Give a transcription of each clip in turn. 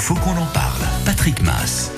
Faut qu'on en parle. Patrick Mass.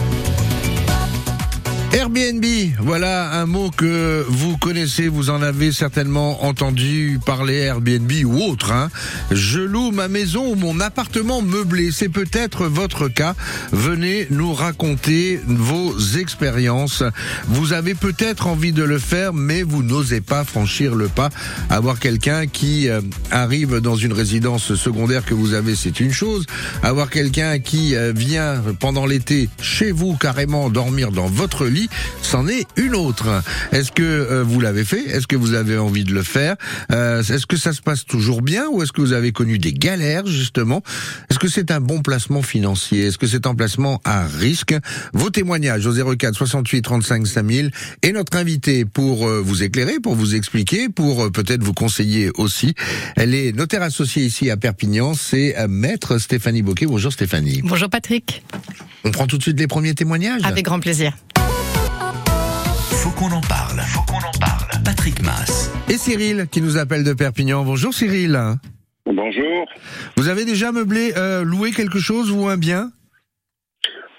Airbnb, voilà un mot que vous connaissez, vous en avez certainement entendu parler Airbnb ou autre. Hein. Je loue ma maison ou mon appartement meublé, c'est peut-être votre cas. Venez nous raconter vos expériences. Vous avez peut-être envie de le faire, mais vous n'osez pas franchir le pas. Avoir quelqu'un qui euh, arrive dans une résidence secondaire que vous avez, c'est une chose. Avoir quelqu'un qui euh, vient pendant l'été chez vous carrément dormir dans votre lit, c'en est une autre. Est-ce que euh, vous l'avez fait? Est-ce que vous avez envie de le faire? Euh, Est-ce que ça se passe toujours bien ou est-ce que vous avez connu des galères justement? Est-ce que c'est un bon placement financier? Est-ce que c'est un placement à risque? Vos témoignages au 04 68 35 5000 et notre invité pour euh, vous éclairer, pour vous expliquer, pour peut-être vous conseiller aussi. Elle est notaire associée ici à Perpignan, c'est Maître Stéphanie Boquet. Bonjour Stéphanie. Bonjour Patrick. On prend tout de suite les premiers témoignages Avec grand plaisir. Patrick Mass. Et Cyril qui nous appelle de Perpignan. Bonjour Cyril. Bonjour. Vous avez déjà meublé, euh, loué quelque chose ou un bien?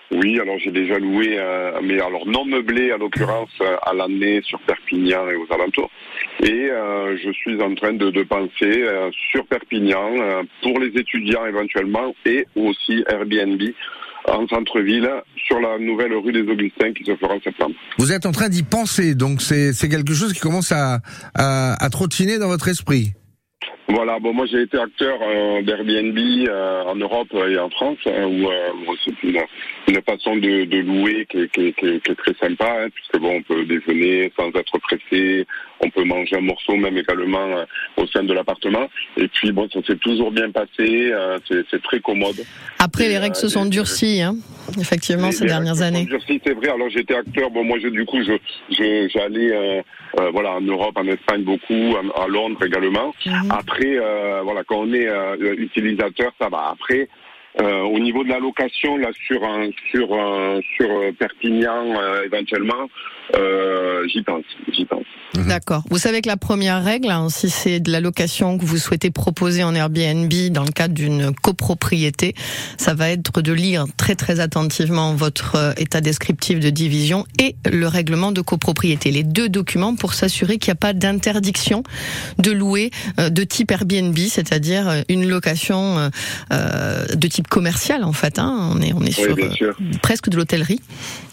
Oui, alors j'ai déjà loué, euh, mais alors non meublé à l'occurrence euh, à l'année sur Perpignan et aux alentours. Et euh, je suis en train de, de penser euh, sur Perpignan euh, pour les étudiants éventuellement et aussi Airbnb en centre-ville sur la nouvelle rue des Augustins qui se fera en septembre. Vous êtes en train d'y penser, donc c'est quelque chose qui commence à, à, à trottiner dans votre esprit. Voilà, bon moi j'ai été acteur euh, d'Airbnb euh, en Europe et en France, hein, où euh, c'est une, une façon de, de louer qui est, qui est- qui est- qui est très sympa, hein, puisque bon on peut déjeuner sans être pressé, on peut manger un morceau même également euh, au sein de l'appartement. Et puis bon ça s'est toujours bien passé, euh, c'est très commode. Après, Et, les euh, règles se sont durcies, hein, effectivement, ces les dernières règles années. sont durcies, c'est vrai. Alors j'étais acteur. Bon, moi, je, du coup, je, j'allais, euh, euh, voilà, en Europe, en Espagne beaucoup, à Londres également. Mhm. Après, euh, voilà, quand on est euh, utilisateur, ça va. Après. euh, au niveau de la location, là sur un, sur un- sur Perpignan éventuellement, euh, j'y pense, j'y pense. D'accord. Vous savez que la première règle, hein, si c'est de la location que vous souhaitez proposer en Airbnb dans le cadre d'une copropriété, ça va être de lire très très attentivement votre euh, état descriptif de division et le règlement de copropriété. Les deux documents pour s'assurer qu'il n'y a pas d'interdiction de louer euh, de type Airbnb, c'est-à-dire une location de type commercial en fait. Hein. On est on est Oui, sur bien euh, sûr. presque de l'hôtellerie.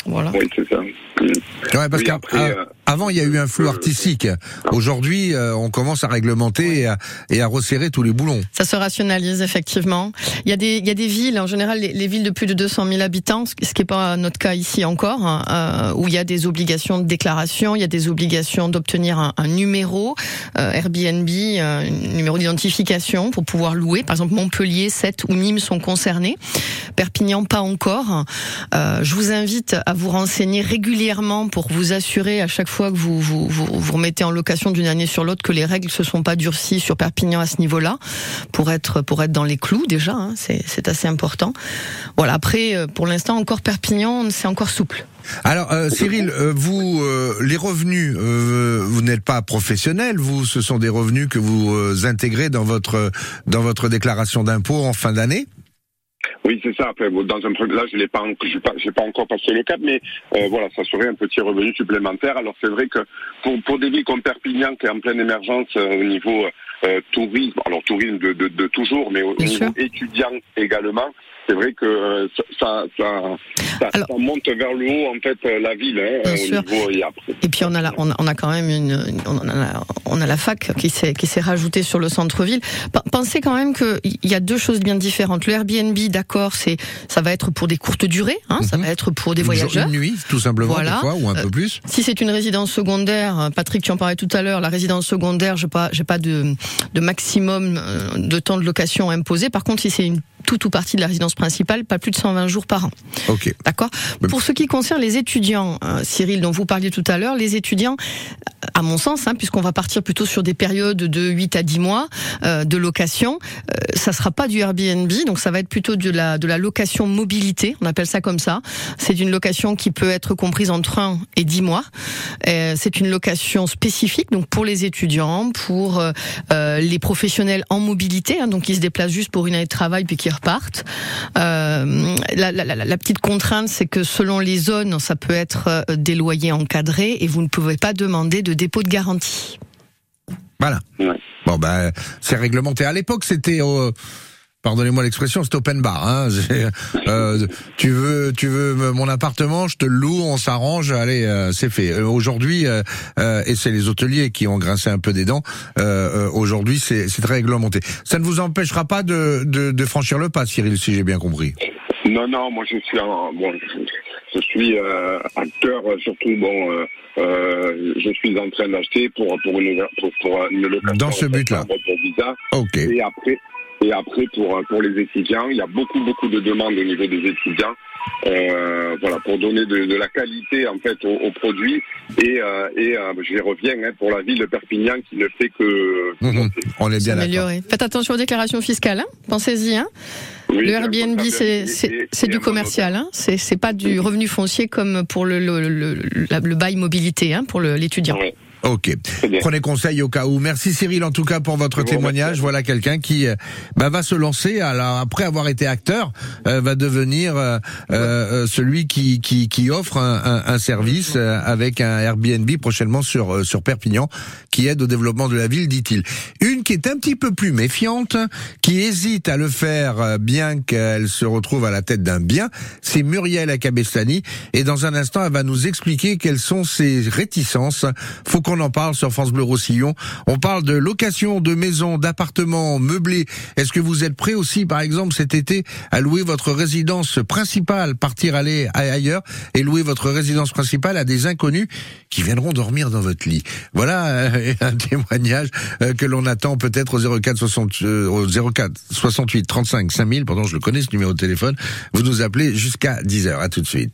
Voilà. Oui, c'est ça. Mm. Ouais, parce Oui, après, euh, qu'avant il y a eu un flou artistique. Aujourd'hui, euh, on commence à réglementer et à, resserrer tous les boulons. Ça se rationalise effectivement. Il y a des villes en général les, les villes de plus de 200 000 habitants, ce qui n'est pas notre cas ici encore, hein, euh, où il y a des obligations de déclaration, il y a des obligations d'obtenir un, numéro euh, Airbnb, un numéro d'identification pour pouvoir louer. Par exemple Montpellier, Sète ou Nîmes sont concernés. Perpignan pas encore. Je vous invite à vous renseigner régulièrement pour vous assurer à chaque fois que vous vous, vous, vous remettez en location d'une année sur l'autre que les règles se sont pas durcies sur Perpignan à ce niveau-là pour être pour être dans les clous déjà. Hein, c'est assez important. Voilà. Après, euh, pour l'instant encore Perpignan, c'est encore souple. Alors, euh, Cyril, euh, vous, euh, les revenus, euh, vous n'êtes pas professionnel, vous, ce sont des revenus que vous euh, intégrez dans votre dans votre déclaration d'impôt en fin d'année. Oui, c'est ça. Après, dans un truc là, je l'ai pas, j'ai pas, pas encore passé le cap, mais euh, voilà, ça serait un petit revenu supplémentaire. Alors c'est vrai que pour, pour des villes comme Perpignan, qui est en pleine émergence euh, au niveau euh, tourisme, alors tourisme de, de, de toujours, mais au Bien niveau sûr. étudiant également, c'est vrai que euh, ça, ça, ça, Alors- ça monte vers le haut en fait euh, la ville, hein, Bien au sûr. niveau et après. Et puis on a la, on a, on a quand même une, on a, on a la fac qui s'est qui s'est rajoutée sur le centre-ville. Pensez quand même que il y a deux choses bien différentes. Le Airbnb, d'accord, c'est ça va être pour des courtes durées, hein, ça Mhm. va être pour des voyageurs. Une nuit, tout simplement, Voilà. des fois, ou un Euh, peu plus. Si c'est une résidence secondaire, Patrick, tu en parlais tout à l'heure, la résidence secondaire, j'ai pas, j'ai pas de, de maximum euh, de temps de location imposé. Par contre, si c'est une toute ou partie de la résidence principale, pas plus de 120 jours par an. Ok. D'accord Pour ce qui concerne les étudiants, euh, Cyril, dont vous parliez tout à l'heure, les étudiants, à mon sens, hein, puisqu'on va partir plutôt sur des périodes de 8 à 10 mois euh, de location, euh, ça sera pas du Airbnb, donc ça va être plutôt de la, de la location mobilité, on appelle ça comme ça. C'est une location qui peut être comprise entre 1 et 10 mois. Euh, c'est une location spécifique, donc pour les étudiants, pour euh, euh, les professionnels en mobilité, hein, donc qui se déplacent juste pour une année de travail puis qui repartent. Euh, La, la, la, la petite contrainte, c'est que selon les zones, ça peut être euh, des loyers encadrés et vous ne pouvez pas demander de dépôt de garantie. Voilà. Ouais. Bon ben c'est réglementé. À l'époque c'était au Pardonnez-moi l'expression, c'est open bar. Hein. Euh, tu veux, tu veux mon appartement, je te le loue, on s'arrange, allez, euh, c'est fait. Euh, aujourd'hui, et c'est les hôteliers qui ont grincé un peu des dents. aujourd'hui, c'est, très réglementé. Ça ne vous empêchera pas de, de, de franchir le pas, Cyril, si j'ai bien compris. Non, non, moi je suis un, bon, je, je suis acteur surtout bon. Euh, je suis en train d'acheter pour pour une pour, pour une location Dans ce but-là. septembre Pour visa Ok. et après et après pour pour les étudiants, il y a beaucoup beaucoup de demandes au niveau des étudiants. Euh, voilà pour donner de, de la qualité en fait aux, aux produits et euh, et euh, j'y reviens hein, pour la ville de Perpignan qui ne fait que Mhm. On est bien d'accord. S'améliorer. Faites attention aux déclarations fiscales, hein. pensez-y. Hein. Oui, Le Airbnb, c'est du commercial, hein. c'est c'est pas du revenu foncier comme pour le le, le, le- le bail mobilité, hein, pour l'étudiant. Ouais, Ok. Prenez conseil au cas où. Merci Cyril en tout cas pour votre témoignage. Voilà quelqu'un qui euh, bah, va se lancer. Alors après avoir été acteur, euh, va devenir euh, euh, celui qui, qui qui offre un, un- un service euh, avec un Airbnb prochainement sur euh, sur Perpignan qui aide au développement de la ville, dit-il. Une qui est un petit peu plus méfiante, qui hésite à le faire euh, bien qu'elle se retrouve à la tête d'un bien, c'est Muriel Akabestani. Et dans un instant, elle va nous expliquer quelles sont ses réticences. Faut qu'on en parle sur France Bleu Roussillon. On parle de location de maisons, d'appartements meublés. Est-ce que vous êtes prêt aussi, par exemple, cet été, à louer votre résidence principale, partir aller ailleurs et louer votre résidence principale à des inconnus qui viendront dormir dans votre lit? Voilà euh, un témoignage euh, que l'on attend peut-être au 04 60, euh, au 04 68 35 5000. Pardon, je le connais ce numéro de téléphone. Vous nous appelez jusqu'à 10h. À tout de suite.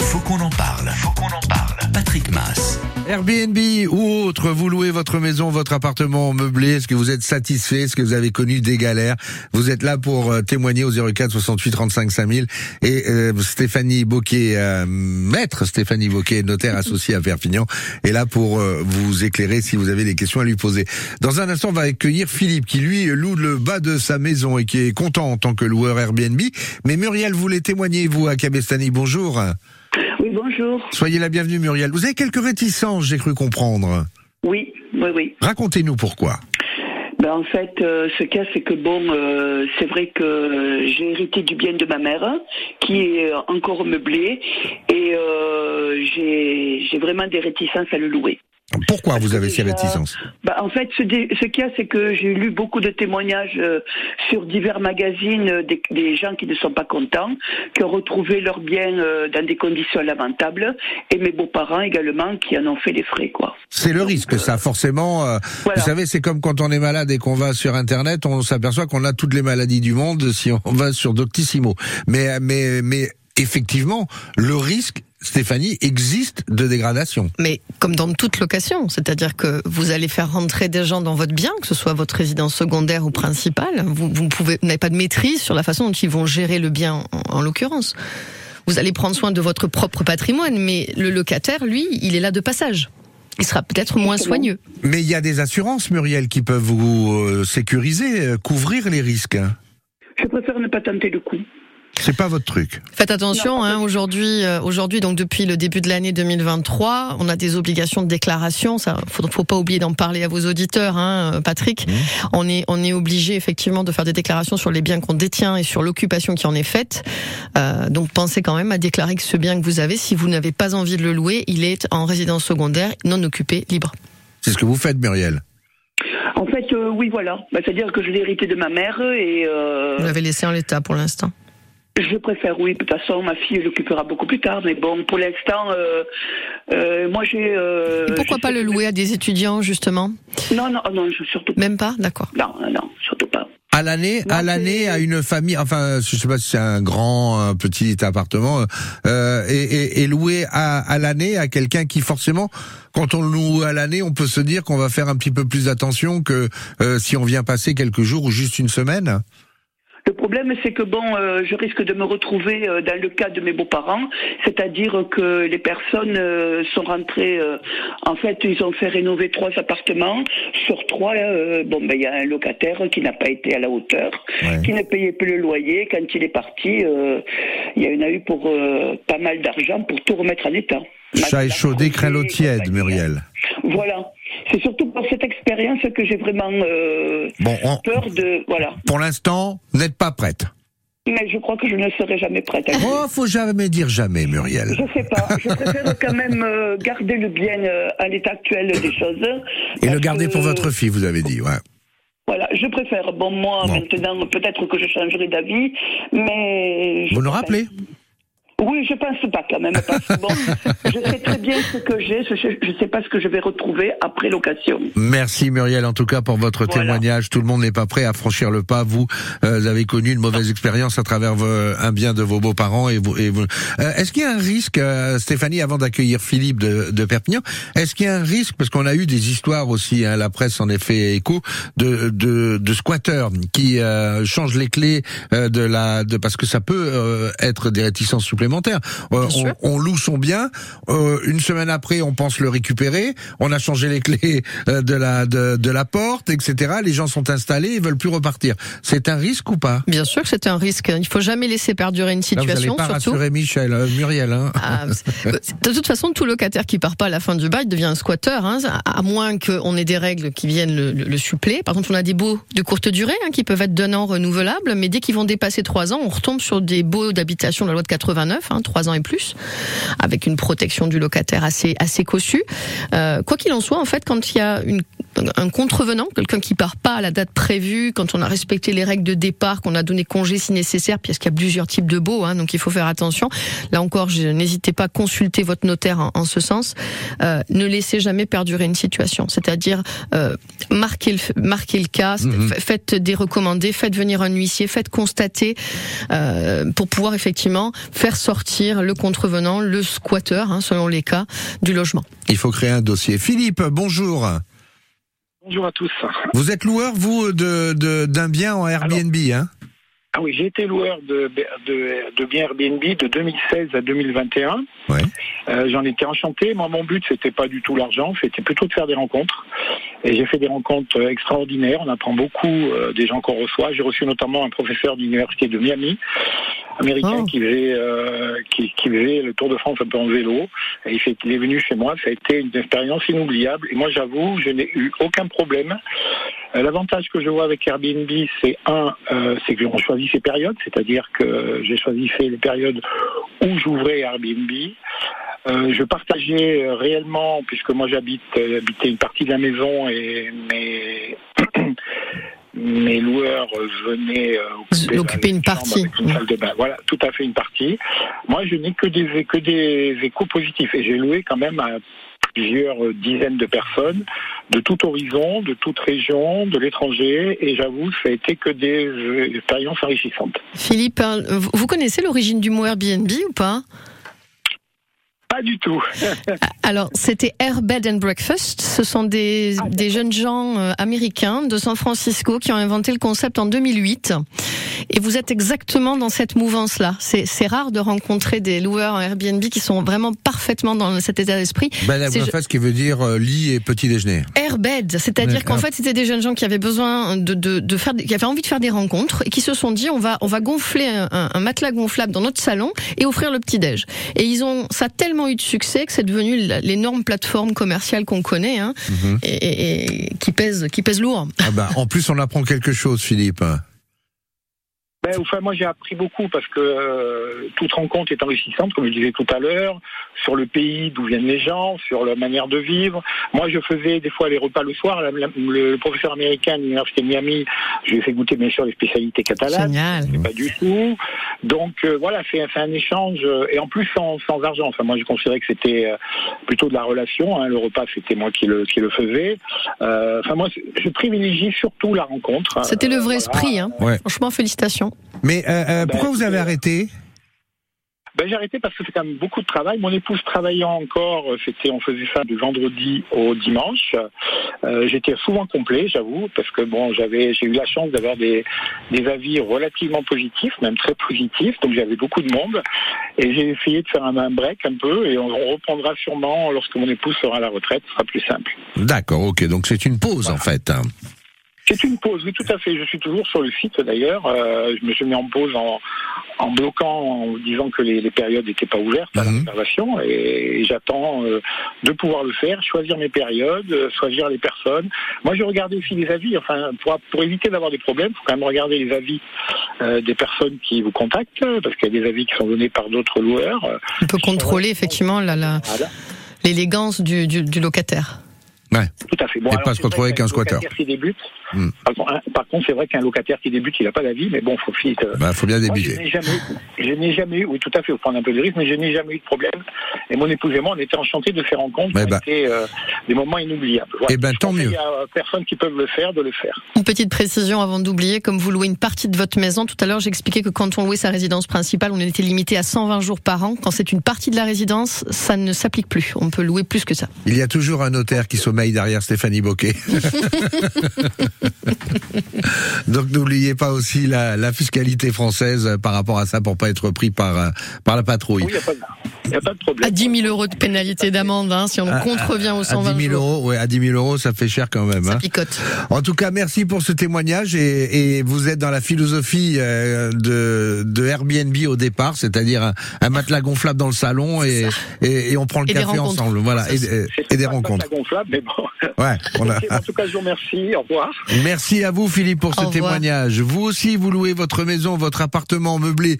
Faut qu'on en parle. Faut qu'on en parle. Patrick Mass. Airbnb ou autre, vous louez votre maison, votre appartement meublé, est-ce que vous êtes satisfait, est-ce que vous avez connu des galères? Vous êtes là pour euh, témoigner au 04 68 35 5000 et euh, Stéphanie Boquet, euh, maître Stéphanie Boquet, notaire associée à Perpignan, est là pour euh, vous éclairer si vous avez des questions à lui poser. Dans un instant, on va accueillir Philippe qui lui loue le bas de sa maison et qui est content en tant que loueur Airbnb. Mais Muriel voulait témoigner, vous, à Cabestany, bonjour. Oui, bonjour. Soyez la bienvenue Muriel. Vous avez quelques réticences, j'ai cru comprendre. Oui, oui, oui. Racontez-nous pourquoi. Ben, en fait, euh, ce cas, c'est que bon, euh, c'est vrai que j'ai hérité du bien de ma mère, qui est euh, encore meublé, et euh, j'ai vraiment des réticences à le louer. Pourquoi vous avez ces réticences Ben, en fait, ce, qu'il y a, c'est que j'ai lu beaucoup de témoignages euh, sur divers magazines euh, des, des gens qui ne sont pas contents, qui ont retrouvé leurs biens euh, dans des conditions lamentables, et mes beaux-parents également qui en ont fait les frais, quoi. C'est le risque, ça, forcément. euh, Voilà. Vous savez, c'est comme quand on est malade et qu'on va sur Internet, on s'aperçoit qu'on a toutes les maladies du monde si on va sur Doctissimo. Mais, mais, mais effectivement, le risque, Stéphanie, existe de dégradation. Mais comme dans toute location, c'est-à-dire que vous allez faire rentrer des gens dans votre bien, que ce soit votre résidence secondaire ou principale, vous, vous pouvez, vous n'avez pas de maîtrise sur la façon dont ils vont gérer le bien, en, en l'occurrence. Vous allez prendre soin de votre propre patrimoine, mais le locataire, lui, il est là de passage. Il sera peut-être moins soigneux. Mais il y a des assurances, Muriel, qui peuvent vous euh, sécuriser, euh, couvrir les risques. Je préfère ne pas tenter le coup. C'est pas votre truc. Faites attention, hein, aujourd'hui, euh, aujourd'hui, donc depuis le début de l'année 2023, on a des obligations de déclaration. Ça, faut, faut pas oublier d'en parler à vos auditeurs, hein, euh, Patrick. On est, on est obligé effectivement de faire des déclarations sur les biens qu'on détient et sur l'occupation qui en est faite. Euh, donc pensez quand même à déclarer que ce bien que vous avez, si vous n'avez pas envie de le louer, il est en résidence secondaire, non occupé, libre. C'est ce que vous faites, Muriel. En fait, euh, oui, voilà. Ben, C'est-à-dire que je l'ai hérité de ma mère et euh, Vous l'avez laissé en l'état pour l'instant. Je préfère, oui. De toute façon, ma fille l'occupera beaucoup plus tard. Mais bon, pour l'instant, euh, euh, moi j'ai. euh, Et pourquoi pas le louer à des étudiants justement? Non, non, non, je- surtout pas. Même pas, d'accord. Non, non, surtout pas. À l'année, à l'année, à une famille, enfin, je sais pas si c'est un grand, un petit appartement, euh, et, et, et loué à, à l'année à quelqu'un qui forcément, quand on le loue à l'année, on peut se dire qu'on va faire un petit peu plus attention que euh, si on vient passer quelques jours ou juste une semaine. Le problème, c'est que bon, euh, je risque de me retrouver euh, dans le cas de mes beaux-parents, c'est-à-dire que les personnes euh, sont rentrées. euh, en fait, ils ont fait rénover trois appartements. Sur trois, euh, bon, ben il y a un locataire qui n'a pas été à la hauteur, Ouais. qui ne payait plus le loyer. Quand il est parti, euh, il y en a eu pour euh, pas mal d'argent pour tout remettre en état. Chat échaudé, craint l'eau tiède. Muriel. Voilà. C'est surtout pour cette expérience que j'ai vraiment euh, Bon, on- peur de. Voilà. pour l'instant, n'êtes pas prête. Mais je crois que je ne serai jamais prête à Oh, faut jamais dire jamais, Muriel. Je sais pas. Je préfère quand même euh, garder le bien euh, à l'état actuel des choses. Et le garder que, pour votre fille, vous avez dit, ouais. Voilà, je préfère. Bon, moi, Bon. maintenant, peut-être que je changerai d'avis, mais. Vous nous rappelez? Oui, je pense pas quand même, parce que bon, je sais très bien ce que j'ai, je je sais pas ce que je vais retrouver après l'occasion. Merci Muriel en tout cas pour votre Voilà. témoignage. Tout le monde n'est pas prêt à franchir le pas. Vous, euh, vous avez connu une mauvaise expérience à travers un bien de vos beaux-parents et vous. Et vous Euh, est-ce qu'il y a un risque, euh, Stéphanie, avant d'accueillir Philippe de, de Perpignan, est-ce qu'il y a un risque parce qu'on a eu des histoires aussi, hein, la presse en effet écho de de, de squatteurs qui euh, changent les clés euh, de la de parce que ça peut euh, être des réticences supplémentaires. Euh, on, on loue son bien, euh, une semaine après on pense le récupérer, on a changé les clés euh, de la de, de la porte, etc. Les gens sont installés, ils veulent plus repartir. C'est un risque ou pas? Bien sûr que c'est un risque. Il faut jamais laisser perdurer une Là, vous n'allez situation, pas surtout. rassurer Michel, euh, Muriel. Hein. Ah, de toute façon, tout locataire qui part pas à la fin du bail devient un squatteur, hein, à moins qu'on ait des règles qui viennent le, le- le suppléer. Par contre, on a des baux de courte durée hein, qui peuvent être d'un an renouvelables, mais dès qu'ils vont dépasser trois ans, on retombe sur des baux d'habitation de la loi de 89, hein, trois ans et plus, avec une protection du locataire assez assez cossue. Euh, quoi qu'il en soit, en fait, quand il y a une, un contrevenant, quelqu'un qui part pas à la date prévue, quand on a respecté les règles de départ, qu'on a donné congé si nécessaire, parce qu'il y a plusieurs types de baux, hein, donc il faut faire attention. Là encore, je- n'hésitez pas à consulter votre notaire en, en ce sens. Euh, ne laissez jamais perdurer une situation, c'est-à-dire euh, marquez le marquez le cas, Mhm. fa- faites des recommandés, faites venir un huissier, faites constater euh, pour pouvoir effectivement faire sortir le contrevenant, le squatteur, hein, selon les cas, du logement. Il faut créer un dossier. Philippe, bonjour. Bonjour à tous. Vous êtes loueur, vous, de de- d'un bien en Airbnb, hein Ah oui, j'ai été loueur de, de, de biens Airbnb de 2016 à 2021. Ouais. Euh, J'en étais enchanté. Moi, mon but, c'était pas du tout l'argent, c'était plutôt de faire des rencontres. Et j'ai fait des rencontres euh, extraordinaires. On apprend beaucoup euh, des gens qu'on reçoit. J'ai reçu notamment un professeur d'université de Miami, américain, Oh. qui, faisait, euh, qui, qui faisait le Tour de France un peu en vélo. Et il, fait, il est venu chez moi. Ça a été une expérience inoubliable. Et moi, j'avoue, je n'ai eu aucun problème. Euh, L'avantage que je vois avec Airbnb, c'est un, euh, c'est qu'on choisit ses périodes, c'est-à-dire que j'ai choisi fait les périodes où j'ouvrais Airbnb. Euh, je partageais euh, réellement, puisque moi j'habite euh, habitais une partie de la maison et mes mes loueurs euh, venaient euh, occuper, une partie. une salle de bain. Voilà, tout à fait une partie. Moi, je n'ai que des que des échos positifs et j'ai loué quand même à plusieurs dizaines de personnes de tout horizon, de toute région, de l'étranger, et j'avoue, ça a été que des expériences enrichissantes. Philippe, hein, vous connaissez l'origine du mot Airbnb ou pas? Pas du tout. Alors, c'était Air Bed and Breakfast. Ce sont des, des jeunes gens euh, américains de San Francisco qui ont inventé le concept en 2008. Et vous êtes exactement dans cette mouvance-là. C'est rare de rencontrer des loueurs en Airbnb qui sont vraiment parfaitement dans cet état d'esprit. La C'est- breakfast qui veut dire euh, lit et petit déjeuner. Airbed, c'est-à-dire Ouais, qu'en ah. fait c'était des jeunes gens qui avaient besoin de, de, de faire, des- qui avaient envie de faire des rencontres et qui se sont dit on va on va gonfler un, un- un matelas gonflable dans notre salon et offrir le petit déj. Et ils ont ça a tellement eu de succès que c'est devenu l'énorme plateforme commerciale qu'on connaît hein, Mhm. et, et- et qui pèse qui pèse lourd. Ah ben, en plus, on apprend quelque chose, Philippe. Ben, enfin, moi, j'ai appris beaucoup parce que euh, toute rencontre est enrichissante, comme je disais tout à l'heure, sur le pays d'où viennent les gens, sur leur manière de vivre. Moi, je faisais des fois les repas le soir. La- la- le professeur américain de l'université de Miami, je lui ai fait goûter bien sûr les spécialités catalanes. Génial. Pas du tout. Donc euh, voilà, c'est c'est un échange euh, et en plus sans, sans argent. Enfin, moi, je considérais que c'était euh, plutôt de la relation. hein. Le repas, c'était moi qui le qui le faisais. Euh, Enfin, moi, je privilégie surtout la rencontre. C'était le vrai Euh, esprit. Hein. Ouais. Franchement, félicitations. Mais euh, euh, Ben, pourquoi vous avez arrêté Ben, j'ai arrêté parce que c'est quand même beaucoup de travail. Mon épouse travaillant encore, euh, c'était, on faisait ça du vendredi au dimanche. Euh, j'étais souvent complet, j'avoue, parce que bon, j'avais, j'ai eu la chance d'avoir des, des avis relativement positifs, même très positifs. Donc j'avais beaucoup de monde et j'ai essayé de faire un, un break un peu et on, on reprendra sûrement lorsque mon épouse sera à la retraite. Ce sera plus simple. D'accord, ok. Donc c'est une pause en fait. hein. C'est une pause, oui, tout à fait. Je suis toujours sur le site d'ailleurs. Euh, je me suis mis en pause en, en bloquant, en disant que les, les périodes n'étaient pas ouvertes à la Mhm. réservation. Et, j'attends euh, de pouvoir le faire, choisir mes périodes, euh, choisir les personnes. Moi, je regardais aussi les avis. Enfin, pour, pour éviter d'avoir des problèmes, il faut quand même regarder les avis euh, des personnes qui vous contactent, parce qu'il y a des avis qui sont donnés par d'autres loueurs. On peut contrôler effectivement la- la- Voilà. l'élégance du, du, du locataire. Ouais. Tout à fait. Bon, Et alors, pas se retrouver avec un squatter. locataire qui débute. Par contre, hein, par contre, c'est vrai qu'un locataire qui débute, il n'a pas d'avis, mais bon, faut vite. euh, Bah, faut bien débuter. n'ai jamais, je n'ai jamais eu, oui, tout à fait, faut prendre un peu de risque, mais je n'ai jamais eu de problème. Et mon épouse et moi, on était enchantés de qui ont ben. été euh, des moments inoubliables. Voilà. Eh ben, tant mieux. à euh, personnes qui peuvent le faire, de le faire. Une petite précision avant d'oublier, comme vous louez une partie de votre maison, tout à l'heure j'expliquais que quand on louait sa résidence principale, on était limité à 120 jours par an. Quand c'est une partie de la résidence, ça ne s'applique plus. On peut louer plus que ça. Il y a toujours un notaire qui sommeille derrière Stéphanie Boquet. Donc n'oubliez pas aussi la, la fiscalité française par rapport à ça pour pas être pris par, euh, par la patrouille. Oui, il n'y a, pas de- il y a pas de problème. À 10 000 euros de pénalité d'amende, hein, si on À- contrevient aux À 120 10 000 jours. euros, ouais, à 10 000 euros, ça fait cher quand même. Ça hein. picote. En tout cas, merci pour ce témoignage et, et vous êtes dans la philosophie euh, de, de Airbnb au départ, c'est-à-dire un, un matelas gonflable dans le salon et, et, et on prend le Et café ensemble, voilà, et, et- C'est et des rencontres. très gonflable, mais bon. Ouais, on a- Ok, en tout cas, je vous remercie. Au revoir. Merci à vous Philippe pour ce témoignage. Vous aussi, vous louez votre maison, votre appartement meublé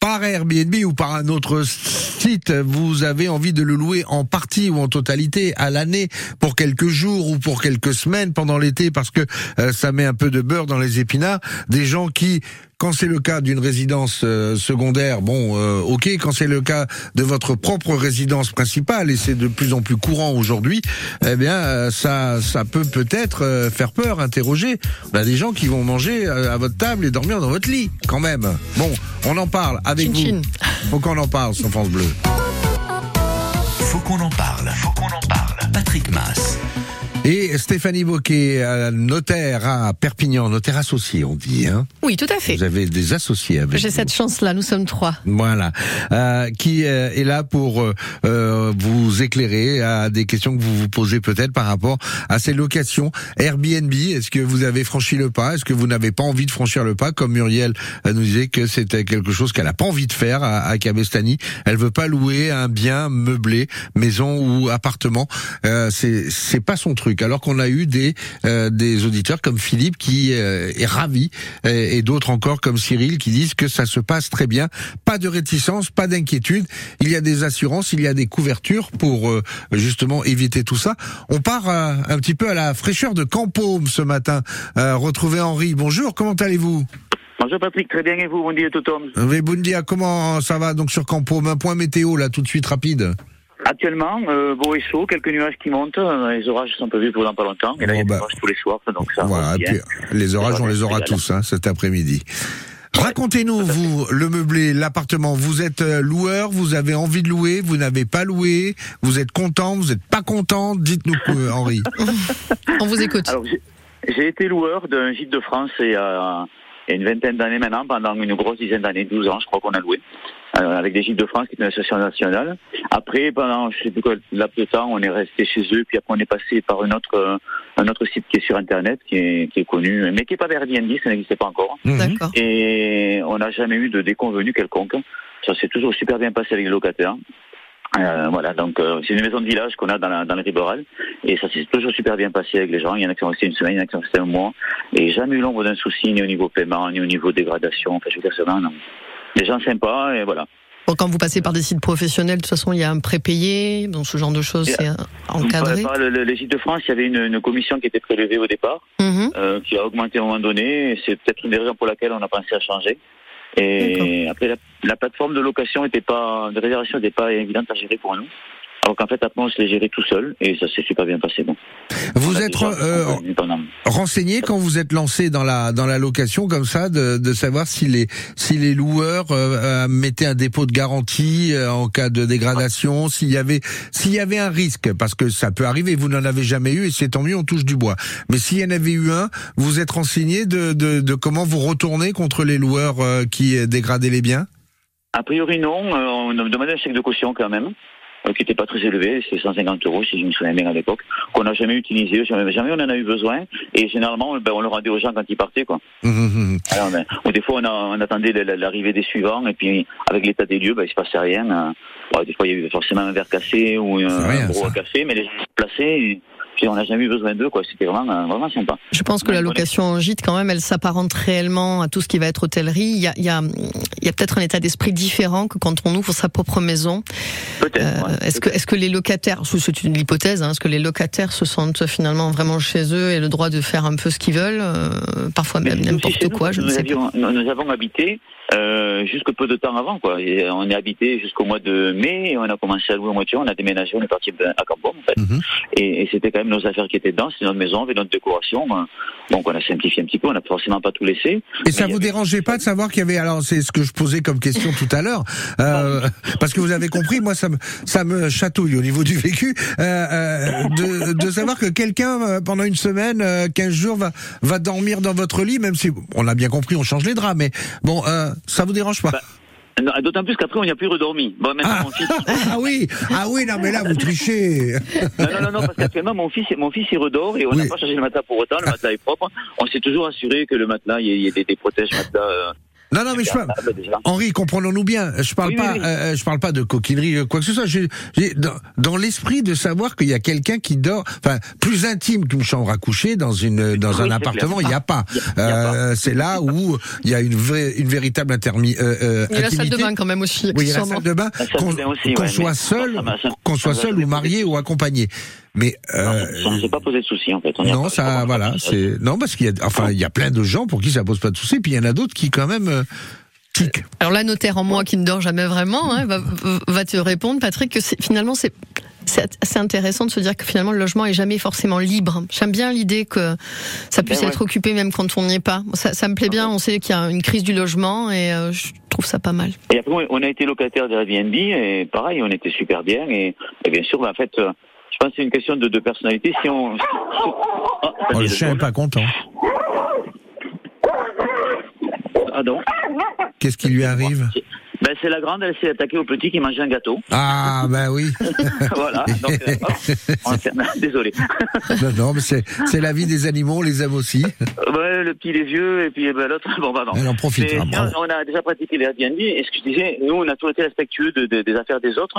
par Airbnb ou par un autre site. Vous avez envie de le louer en partie ou en totalité à l'année pour quelques jours ou pour quelques semaines pendant l'été parce que euh, ça met un peu de beurre dans les épinards. Des gens qui quand c'est le cas d'une résidence euh, secondaire, bon, euh, ok. Quand c'est le cas de votre propre résidence principale, et c'est de plus en plus courant aujourd'hui, eh bien, euh, ça, ça peut peut-être faire peur, interroger. On a des gens qui vont manger à votre table et dormir dans votre lit, quand même. Bon, on en parle avec Chin vous. chin. Faut qu'on en parle sur France Bleu. Faut qu'on en parle. Faut qu'on en parle. Patrick Mass. Et Stéphanie Boquet, notaire à Perpignan, notaire associé, on dit. Hein Oui, tout à fait. vous avez des associés avec J'ai cette chance-là, nous sommes trois. Voilà, euh, qui euh, est là pour euh, euh, vous éclairer à des questions que vous vous posez peut-être par rapport à ces locations Airbnb. Est-ce que vous avez franchi le pas? Est-ce que vous n'avez pas envie de franchir le pas? Comme Muriel euh, nous disait que c'était quelque chose qu'elle n'a pas envie de faire à, à Cabestany. Elle veut pas louer un bien meublé, maison ou appartement. Euh, c'est pas son truc. Alors qu'on a eu des euh, des auditeurs comme Philippe qui euh, est ravi et, et d'autres encore comme Cyril qui disent que ça se passe très bien. Pas de réticence, pas d'inquiétude. Il y a des assurances, il y a des couvertures pour euh, justement éviter tout ça. On part euh, un petit peu à la fraîcheur de Campôme ce matin. Euh, retrouver Henri. Bonjour, comment allez-vous? Bonjour Patrick, très bien et vous, bon dia tout homme. Oui, Bundia, comment ça va donc sur Campôme Un point météo là tout de suite rapide. Actuellement, euh, beau et chaud, quelques nuages qui montent, euh, les orages sont prévus pour dans pas longtemps, et là il y a Bon, des bah. orages tous les soirs, donc ça Voilà, et bien. puis les orages, on les aura tous hein, cet après-midi. Racontez-nous, vous, le meublé, l'appartement. Vous êtes euh, loueur, vous avez envie de louer, vous n'avez pas loué, vous êtes content, vous n'êtes pas content. Dites-nous, euh, Henri. On vous écoute. Alors j'ai- j'ai été loueur d'un gîte de France y a, il y a une vingtaine d'années maintenant, pendant une grosse dizaine d'années, 12 ans je crois qu'on a loué, euh, avec des gîtes de France qui est une association nationale. Après, pendant je sais plus quel laps de temps, on est resté chez eux, puis après on est passé par une autre, euh, un autre site qui est sur Internet, qui est, qui est connu, mais qui n'est pas Airbnb, ça n'existait pas encore. Mhm. D'accord. Et on n'a jamais eu de déconvenu quelconque. Ça s'est toujours super bien passé avec les locataires. Euh, voilà, donc euh, c'est une maison de village qu'on a dans, la, dans le Riberal et ça s'est toujours super bien passé avec les gens. Il y en a qui sont restés une semaine, il y en a qui sont restés un mois et jamais eu l'ombre d'un souci ni au niveau paiement ni au niveau dégradation. Enfin, je veux dire, c'est vraiment des gens sympas et voilà. Bon, quand vous passez par des sites professionnels, de toute façon, il y a un prépayé, donc ce genre de choses, c'est encadré. Par le, le- les gîtes de France, il y avait une, une commission qui était prélevée au départ, Mhm. euh, qui a augmenté à un moment donné. et C'est peut-être une des raisons pour laquelle on a pensé à changer. Et après, la, la plateforme de location était pas, de réservation n'était pas évidente à gérer pour nous. Alors qu'en fait, après, on se les gérait tout seul et ça s'est super bien passé. Bon. Vous On êtes euh, pendant- renseigné quand vous êtes lancé dans la dans la location comme ça de, de savoir si les si les loueurs euh, euh, mettaient un dépôt de garantie euh, en cas de dégradation, s'il y avait s'il y avait un risque? Parce que ça peut arriver, vous n'en avez jamais eu et c'est tant mieux, on touche du bois. Mais s'il y en avait eu un, vous êtes renseigné de de, de comment vous retournez contre les loueurs euh, qui euh, dégradaient les biens? A priori, non. Euh, on a demandé un chèque de caution quand même, euh, qui n'était pas très élevé, c'est 150 euros si je me souviens bien à l'époque, qu'on n'a jamais utilisé, jamais, jamais on en a eu besoin. Et généralement, ben, on le rendait aux gens quand ils partaient. Quoi. Hum, hum. Alors, ben, ou des fois, on, a, on attendait la- la- l'arrivée des suivants, et puis avec l'état des lieux, ben, il se passait rien. Bon, des fois, il y a eu forcément un verre cassé ou un, rien, gros à café, mais les gens se plaçaient, et puis on n'a jamais eu besoin d'eux. quoi. C'était vraiment, euh, vraiment sympa. Je pense que la location en gîte, quand même, elle s'apparente réellement à tout ce qui va être hôtellerie. Il y a, il y a, il y a peut-être un état d'esprit différent que quand on ouvre sa propre maison. Peut-être. Euh, ouais. est-ce que, est-ce que les locataires, c'est une hypothèse, hein, est-ce que les locataires se sentent finalement vraiment chez eux et le droit de faire un peu ce qu'ils veulent, euh, parfois même n'importe chez nous, quoi, je ne nous sais pas. avions- Nous, nous avons habité euh, jusque peu de temps avant. Quoi. Et on est habité jusqu'au mois de mai, et on a commencé à louer en voiture, on a déménagé, on est parti à Cambon en fait. Mhm. Et, et c'était quand même nos affaires qui étaient dedans, c'était notre maison, avec notre décoration. hein. Donc on a simplifié un petit peu, on n'a forcément pas tout laissé. Et ça vous avait- dérangeait pas de savoir qu'il y avait alors c'est ce que je posais comme question tout à l'heure euh, parce que vous avez compris moi ça me ça me chatouille au niveau du vécu euh, euh, de, de savoir que quelqu'un pendant une semaine euh, 15 jours va va dormir dans votre lit même si on a bien compris on change les draps mais bon ça vous dérange pas? Bah, D'autant plus qu'après on n'y a plus redormi. Bon, maintenant ah, mon fils. ah oui ah oui non mais là vous trichez Non, non, non, non, parce qu'actuellement, mon fils, mon fils, il redort et on n'a Oui. pas changé le matelas pour autant. Le matelas est propre. On s'est toujours assuré que le matelas, il y ait, il y ait des, des protèges matelas. Euh, non non mais je parle perméables, déjà. Henri, comprenons-nous bien. Je parle Oui, pas, oui, oui. euh, je parle pas de coquinerie, quoi que ce soit. J'ai, j'ai- dans, dans l'esprit de savoir qu'il y a quelqu'un qui dort, enfin, plus intime qu'une chambre à coucher dans une, dans Oui, un appartement, il n'y a pas. Euh, c'est là où il y a une vraie, une véritable intermi, euh, euh, Il y a la salle de bain quand même aussi. Oui, il y a la salle de bain, La salle qu'on de bain aussi, qu'on ouais, soit seul, qu'on soit seul ou marié ou accompagné. Mais euh, Ça ne s'est pas posé de soucis, en fait. On non, ça, voilà, c'est non parce qu'il y a, enfin, il y a plein de gens pour qui ça pose pas de soucis, puis il y en a d'autres qui quand même euh, tiquent. Alors la notaire en moi qui ne dort jamais vraiment hein, va, va te répondre, Patrick, que c'est- finalement c'est c'est assez intéressant de se dire que finalement le logement est jamais forcément libre. J'aime bien l'idée que ça puisse Ben être occupé même quand on n'y est pas. Ça, ça me plaît bien. On sait qu'il y a une crise du logement et euh, je trouve ça pas mal. Et après, on a été locataire d'Airbnb et pareil, on était super bien. Et, et bien sûr, en fait, euh, je pense que c'est une question de, de personnalité. Si on. oh, attendez le chien est secondes. pas content. Pardon. Qu'est-ce qui lui arrive Ben, c'est la grande, elle s'est attaquée au petit qui mangeait un gâteau. Ah, ben oui. voilà. Donc, euh, désolé. Non, non, mais c'est, c'est la vie des animaux, on les aime aussi. ouais, le petit, les vieux, et puis ben, l'autre, bon, pardon. Elle en profite. Mais bravo. on a déjà pratiqué les Airbnb et ce que je disais, nous on a toujours été respectueux de, de- des affaires des autres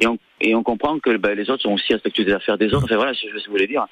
et on, et on comprend que ben, les autres sont aussi respectueux des affaires des autres. Enfin voilà, je ce que vous voulez dire.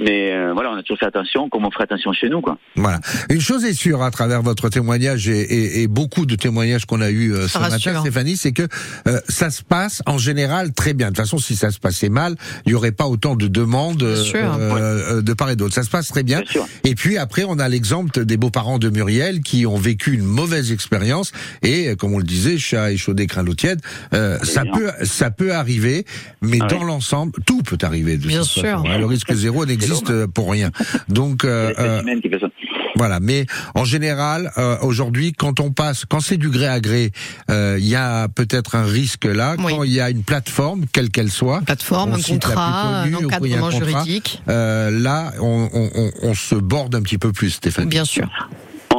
Mais euh, voilà, on a toujours fait attention, comme on ferait attention chez nous, quoi. Voilà. Une chose est sûre à travers votre témoignage et, et- et beaucoup de témoignages qu'on a eu ce Ça matin. Stéphanie, c'est que euh, ça se passe en général très bien. De toute façon, si ça se passait mal, il y aurait pas autant de demandes euh, euh, de part et d'autre. Ça se passe très bien. Bien sûr. Et puis après, on a l'exemple des beaux-parents de Muriel qui ont vécu une mauvaise expérience et, euh, comme on le disait, chat échaudé craint l'eau tiède. Euh, ça bien. peut, ça peut arriver, mais Ah dans oui. l'ensemble, tout peut arriver. De Bien sûr. façon, hein. Le risque zéro n'existe euh, pour rien. Donc, euh, euh, qui fait ça. voilà, mais en général, euh, aujourd'hui, quand on passe, quand c'est du gré à gré, euh, il y a peut-être un risque là. Oui. Quand il y a une plateforme, quelle qu'elle soit, Plateforme, On un contrat, plus un connue, un encadrement contrat. juridique. euh, là, on, on, on, on se borde un petit peu plus, Stéphane. Bien sûr.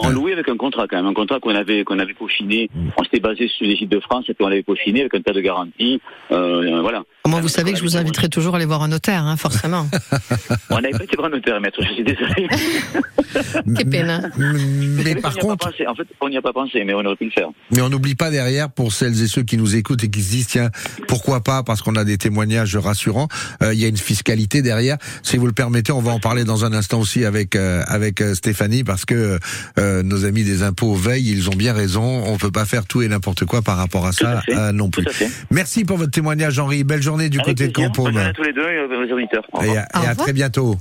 On, louait avec un contrat quand même, un contrat qu'on avait qu'on avait peaufiné. On s'était basé sur l'Égypte de France et puis on l'avait peaufiné avec un tas de garanties. Euh, voilà. Moi, vous savez que je vous inviterai toujours à aller voir un notaire, hein, forcément? On n'avait pas été voir un notaire, maître. Je suis désolé. Quelle peine. hein. Mais On par contre, en fait, on n'y a pas pensé, mais on aurait pu le faire. mais on n'oublie pas derrière pour celles et ceux qui nous écoutent et qui se disent tiens pourquoi pas parce qu'on a des témoignages rassurants. euh, Il y a une fiscalité derrière. Si vous le permettez, on va en parler dans un instant aussi avec euh, avec euh, Stéphanie parce que euh, nos amis des impôts veillent. Ils ont bien raison. On peut pas faire tout et n'importe quoi par rapport à Tout ça à fait. euh, non plus. Tout à fait. Merci pour votre témoignage, Henri. Belle journée du Avec côté de plaisir. Campaume. Bonne journée à tous les deux et aux auditeurs. Au Et revoir. à, et à revoir. très bientôt.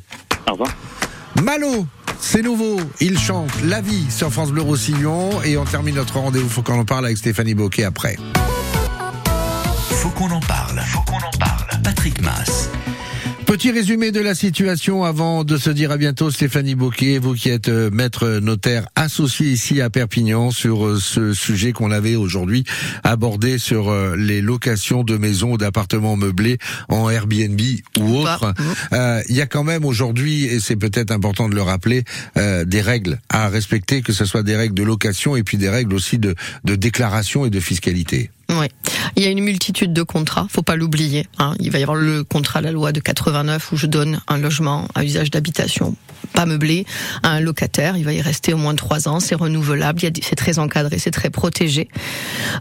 Au revoir. Malo, c'est nouveau. Il chante La vie sur France Bleu Roussillon et on termine notre rendez-vous. Faut qu'on en parle avec Stéphanie Boquet après. Faut qu'on en parle. Faut qu'on en parle. Patrick Patrick Mass. Petit résumé de la situation avant de se dire à bientôt Stéphanie Bocquet, vous qui êtes euh, maître notaire associé ici à Perpignan sur euh, ce sujet qu'on avait aujourd'hui abordé sur euh, les locations de maisons ou d'appartements meublés en Airbnb ou autre. Il y a quand même aujourd'hui, et c'est peut-être important de le rappeler, des règles à respecter, que ce soit des règles de location et puis des règles aussi de, de déclaration et de fiscalité. Oui, il y a une multitude de contrats, faut pas l'oublier. Hein. Il va y avoir le contrat, la loi de 89 où je donne un logement à usage d'habitation pas meublé à un locataire. Il va y rester au moins trois ans. C'est renouvelable. C'est très encadré, c'est très protégé.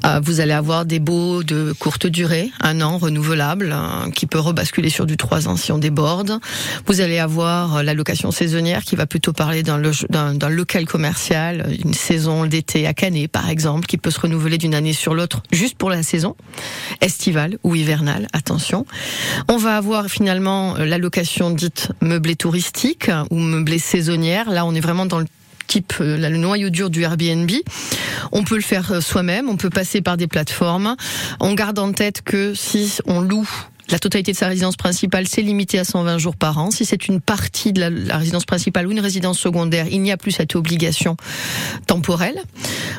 Euh, vous allez avoir des baux de courte durée, un an renouvelable, hein, qui peut rebasculer sur du trois ans si on déborde. Vous allez avoir la location saisonnière qui va plutôt parler d'un local commercial, une saison d'été à Canet par exemple, qui peut se renouveler d'une année sur l'autre juste pour la saison estivale ou hivernale. Attention. On va avoir finalement la location dite meublée touristique ou meublée saisonnière. Là, on est vraiment dans le type euh, le noyau dur du Airbnb. On peut le faire euh, soi-même, on peut passer par des plateformes. On garde en tête que si on loue la totalité de sa résidence principale, c'est limité à 120 jours par an. Si c'est une partie de la, résidence principale ou une résidence secondaire, il n'y a plus cette obligation temporelle.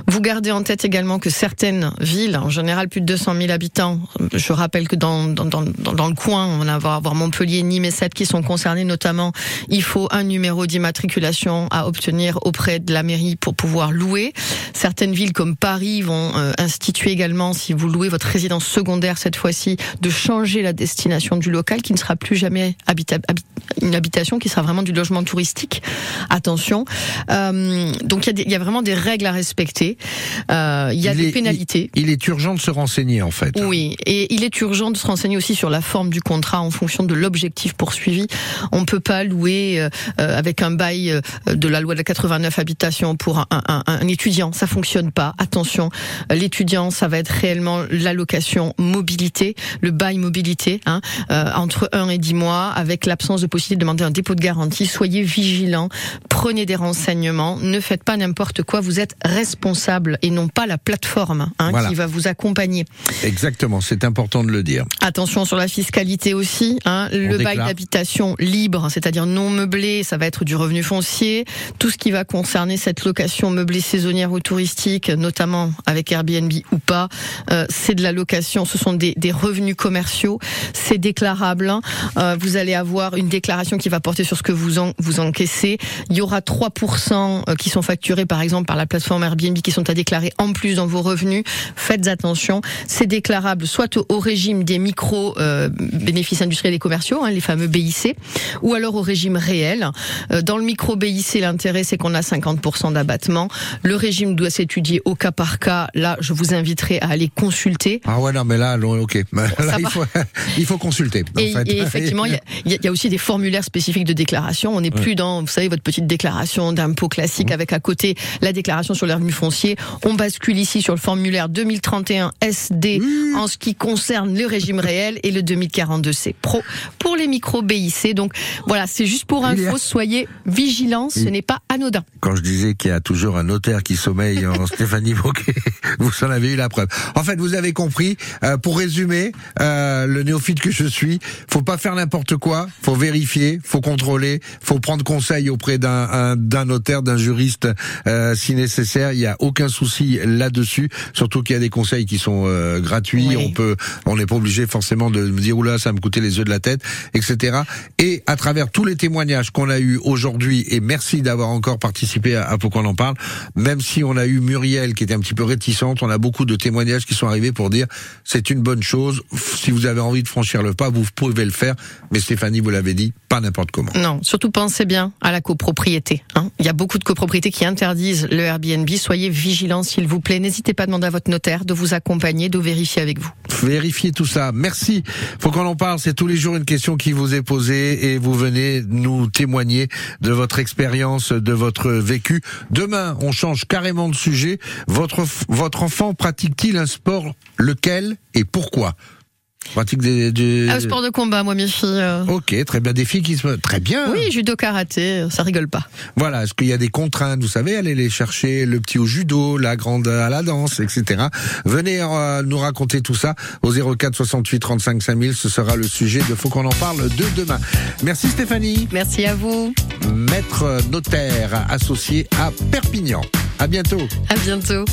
Vous gardez en tête également que certaines villes, en général plus de 200 000 habitants, je rappelle que dans, dans, dans, dans le coin, on va avoir Montpellier, Nîmes et Sète qui sont concernés notamment, il faut un numéro d'immatriculation à obtenir auprès de la mairie pour pouvoir louer. Certaines villes comme Paris vont euh, instituer également, si vous louez votre résidence secondaire cette fois-ci, de changer la destination du local qui ne sera plus jamais habitable, une habitation qui sera vraiment du logement touristique. Attention. Euh, donc il y, y, a vraiment des règles à respecter. Euh, il y a des pénalités. Il, est urgent de se renseigner en fait. Oui, et il est urgent de se renseigner aussi sur la forme du contrat en fonction de l'objectif poursuivi. On peut pas louer euh, avec un bail de la loi de 89 habitation pour un, un, un étudiant. Ça fonctionne pas. Attention, l'étudiant, ça va être réellement l'allocation mobilité, le bail mobilité Hein, euh, entre 1 et 10 mois, avec l'absence de possibilité de demander un dépôt de garantie. Soyez vigilants, prenez des renseignements, ne faites pas n'importe quoi, vous êtes responsable et non pas la plateforme hein, qui va vous accompagner. Exactement, c'est important de le dire. Attention sur la fiscalité aussi, hein, le bail d'habitation libre, c'est-à-dire non meublé, ça va être du revenu foncier, tout ce qui va concerner cette location meublée saisonnière ou touristique, notamment avec Airbnb ou pas, euh, c'est de la location, ce sont des, des revenus commerciaux c'est déclarable. Hein. Euh, vous allez avoir une déclaration qui va porter sur ce que vous en, vous encaissez. Il y aura 3% euh, qui sont facturés par exemple par la plateforme Airbnb qui sont à déclarer en plus dans vos revenus. Faites attention. C'est déclarable soit au, régime des micro euh, bénéfices industriels et commerciaux, hein, les fameux BIC, ou alors au régime réel. dans le micro BIC, l'intérêt c'est qu'on a 50% d'abattement. Le régime doit s'étudier au cas par cas. Là, je vous inviterai à aller consulter. Ah ouais, non, mais là, ok. Là, il faut, il faut consulter. et, effectivement, il y, a, aussi des formulaires spécifiques de déclaration. On n'est plus dans, vous savez, votre petite déclaration d'impôt classique mmh. avec à côté la déclaration sur les revenus fonciers. On bascule ici sur le formulaire 2031 SD mmh. en ce qui concerne le régime réel et le 2042C Pro pour les micro BIC. Donc voilà, c'est juste pour info. Soyez vigilants, ce n'est pas anodin. Quand je disais qu'il y a toujours un notaire qui sommeille en Stéphanie Bocquet, vous en avez eu la preuve. En fait, vous avez compris. Euh, pour résumer, euh, le néophyte que je suis, faut pas faire n'importe quoi, faut vérifier, faut contrôler, faut prendre conseil auprès d'un d'un notaire, d'un juriste euh, si nécessaire. Il y a aucun souci là-dessus, surtout qu'il y a des conseils qui sont euh, gratuits. On peut, on n'est pas obligé forcément de me dire oula ça me coûtait les œufs de la tête, etc. Et à travers tous les témoignages qu'on a eu aujourd'hui, et merci d'avoir encore participé à, à qu'on en parle, même si on a eu Muriel qui était un petit peu réticente, on a beaucoup de témoignages qui sont arrivés pour dire c'est une bonne chose. Si vous avez envie de franchir le pas, vous pouvez le faire. Mais Stéphanie, vous l'avez dit, pas n'importe comment. Non, surtout pensez bien à la copropriété. Hein. Il y a beaucoup de copropriétés qui interdisent le Airbnb. Soyez vigilants, s'il vous plaît. N'hésitez pas à demander à votre notaire de vous accompagner, de vérifier avec vous. Vérifiez tout ça. Merci. Faut qu'on en parle. C'est tous les jours une question qui vous est posée et vous venez nous témoigner de votre expérience, de votre vécu. Demain, on change carrément de sujet. Votre, votre enfant pratique-t-il un sport? Lequel et pourquoi? Pratique des, du... Ah, au sport de combat, moi, mes filles. euh. Ok, très bien. Des filles qui se... Très bien. Oui, judo, karaté, ça rigole pas. Voilà, est-ce qu'il y a des contraintes, vous savez, allez les chercher, le petit au judo, la grande à la danse, etc. Venez euh, nous raconter tout ça au 04 68 35 5000, ce sera le sujet de Faut qu'on en parle de demain. Merci Stéphanie, Merci à vous. maître notaire associé à Perpignan. À bientôt. À bientôt.